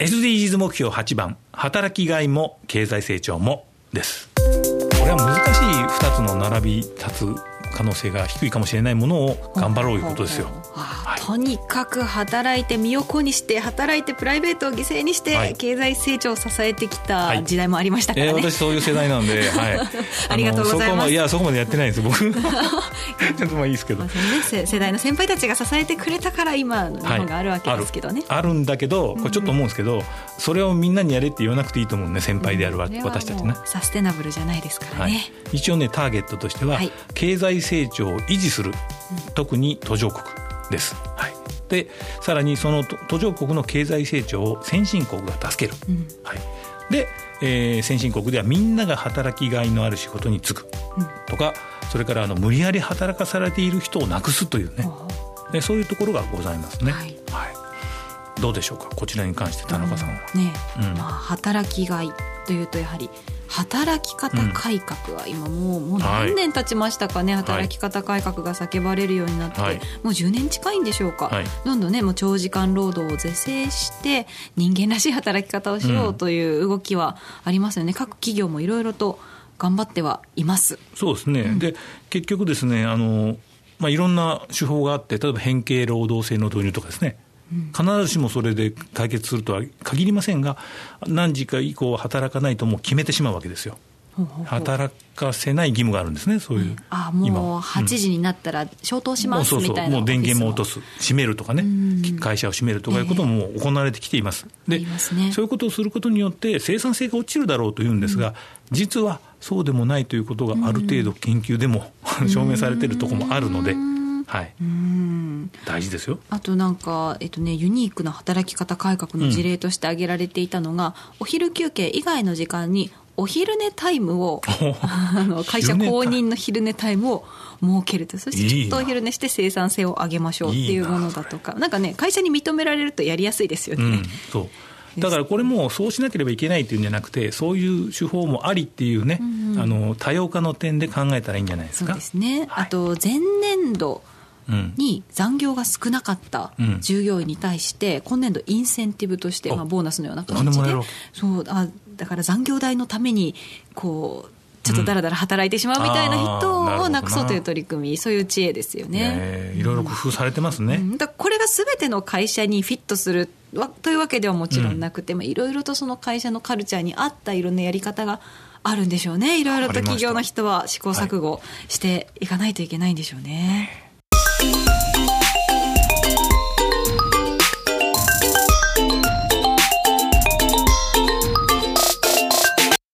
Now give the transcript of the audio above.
SDGs 目標8番働きがいも経済成長もです。つの並び立つ可能性が低いかもしれないものを頑張ろういうことですよ。はい、とにかく働いて身を粉にして働いてプライベートを犠牲にして、はい、経済成長を支えてきた時代もありましたからね、はい、えー、私そういう世代なんで、はい、ありがとうございます。いやそこまでやってないんです僕。ちょっとまあいいですけど、まあね、世代の先輩たちが支えてくれたから今の日本があるわけですけどね、あるんだけどこれちょっと思うんですけど、うん、それをみんなにやれって言わなくていいと思うね先輩であるわ、うん、私たちね。サステナブルじゃないですからね、一応ねターゲットとしては、経済成長を維持する、特に途上国です。はい、でさらにその途上国の経済成長を先進国が助ける。うん、はい、で、えー、先進国ではみんなが働きがいのある仕事に就く。とか、それからあの無理やり働かされている人をなくすというね、でそういうところがございますね。はい、はい。どうでしょうか？こちらに関して田中さんは。ね、うん、まあ、働きがいというとやはり働き方改革は今もう,、もう何年経ちましたかね、はい、働き方改革が叫ばれるようになって、はい、もう10年近いんでしょうか、はい、どんどんねもう長時間労働を是正して人間らしい働き方をしようという動きはありますよね、うん、各企業もいろいろと頑張ってはいます。そうですね、うん、で結局ですねあの、まあ、いろんな手法があって例えば変形労働制の導入とかですね必ずしもそれで解決するとは限りませんが、何時か以降働かないともう決めてしまうわけですよ。働かせない義務があるんですね、そういう。あもう8時になったら消灯しますみたいな、そうそう。もう電源も落とす、閉めるとかね、会社を閉めるとかいうことも行われてきています。で、ね、そういうことをすることによって、生産性が落ちるだろうというんですが、実はそうでもないということがある程度研究でも証明されているところもあるので。はい、うん大事ですよ。あとなんか、えっとね、ユニークな働き方改革の事例として挙げられていたのが、うん、お昼休憩以外の時間にお昼寝タイムをあの会社公認の昼寝タイムを設けると。そしてちょっとお昼寝して生産性を上げましょうっていうものだとか。なんかね会社に認められるとやりやすいですよね。うん、そう。だからこれもそうしなければいけないっていうんじゃなくて、そういう手法もありっていうね、うんうん、あの多様化の点で考えたらいいんじゃないですか。そうですね。はい、あと前年度に残業が少なかった従業員に対して、今年度インセンティブとして、まあ、ボーナスのような形でそうあだから残業代のためにこうちょっとだらだら働いてしまうみたいな人をなくそうという取り組み、そういう知恵ですよね。いろいろ工夫されてますね。うん、だこれがすべての会社にフィットするというわけではもちろんなくて、いろいろとその会社のカルチャーに合ったいろんなやり方があるんでしょうね。いろいろと企業の人は試行錯誤していかないといけないんでしょうね。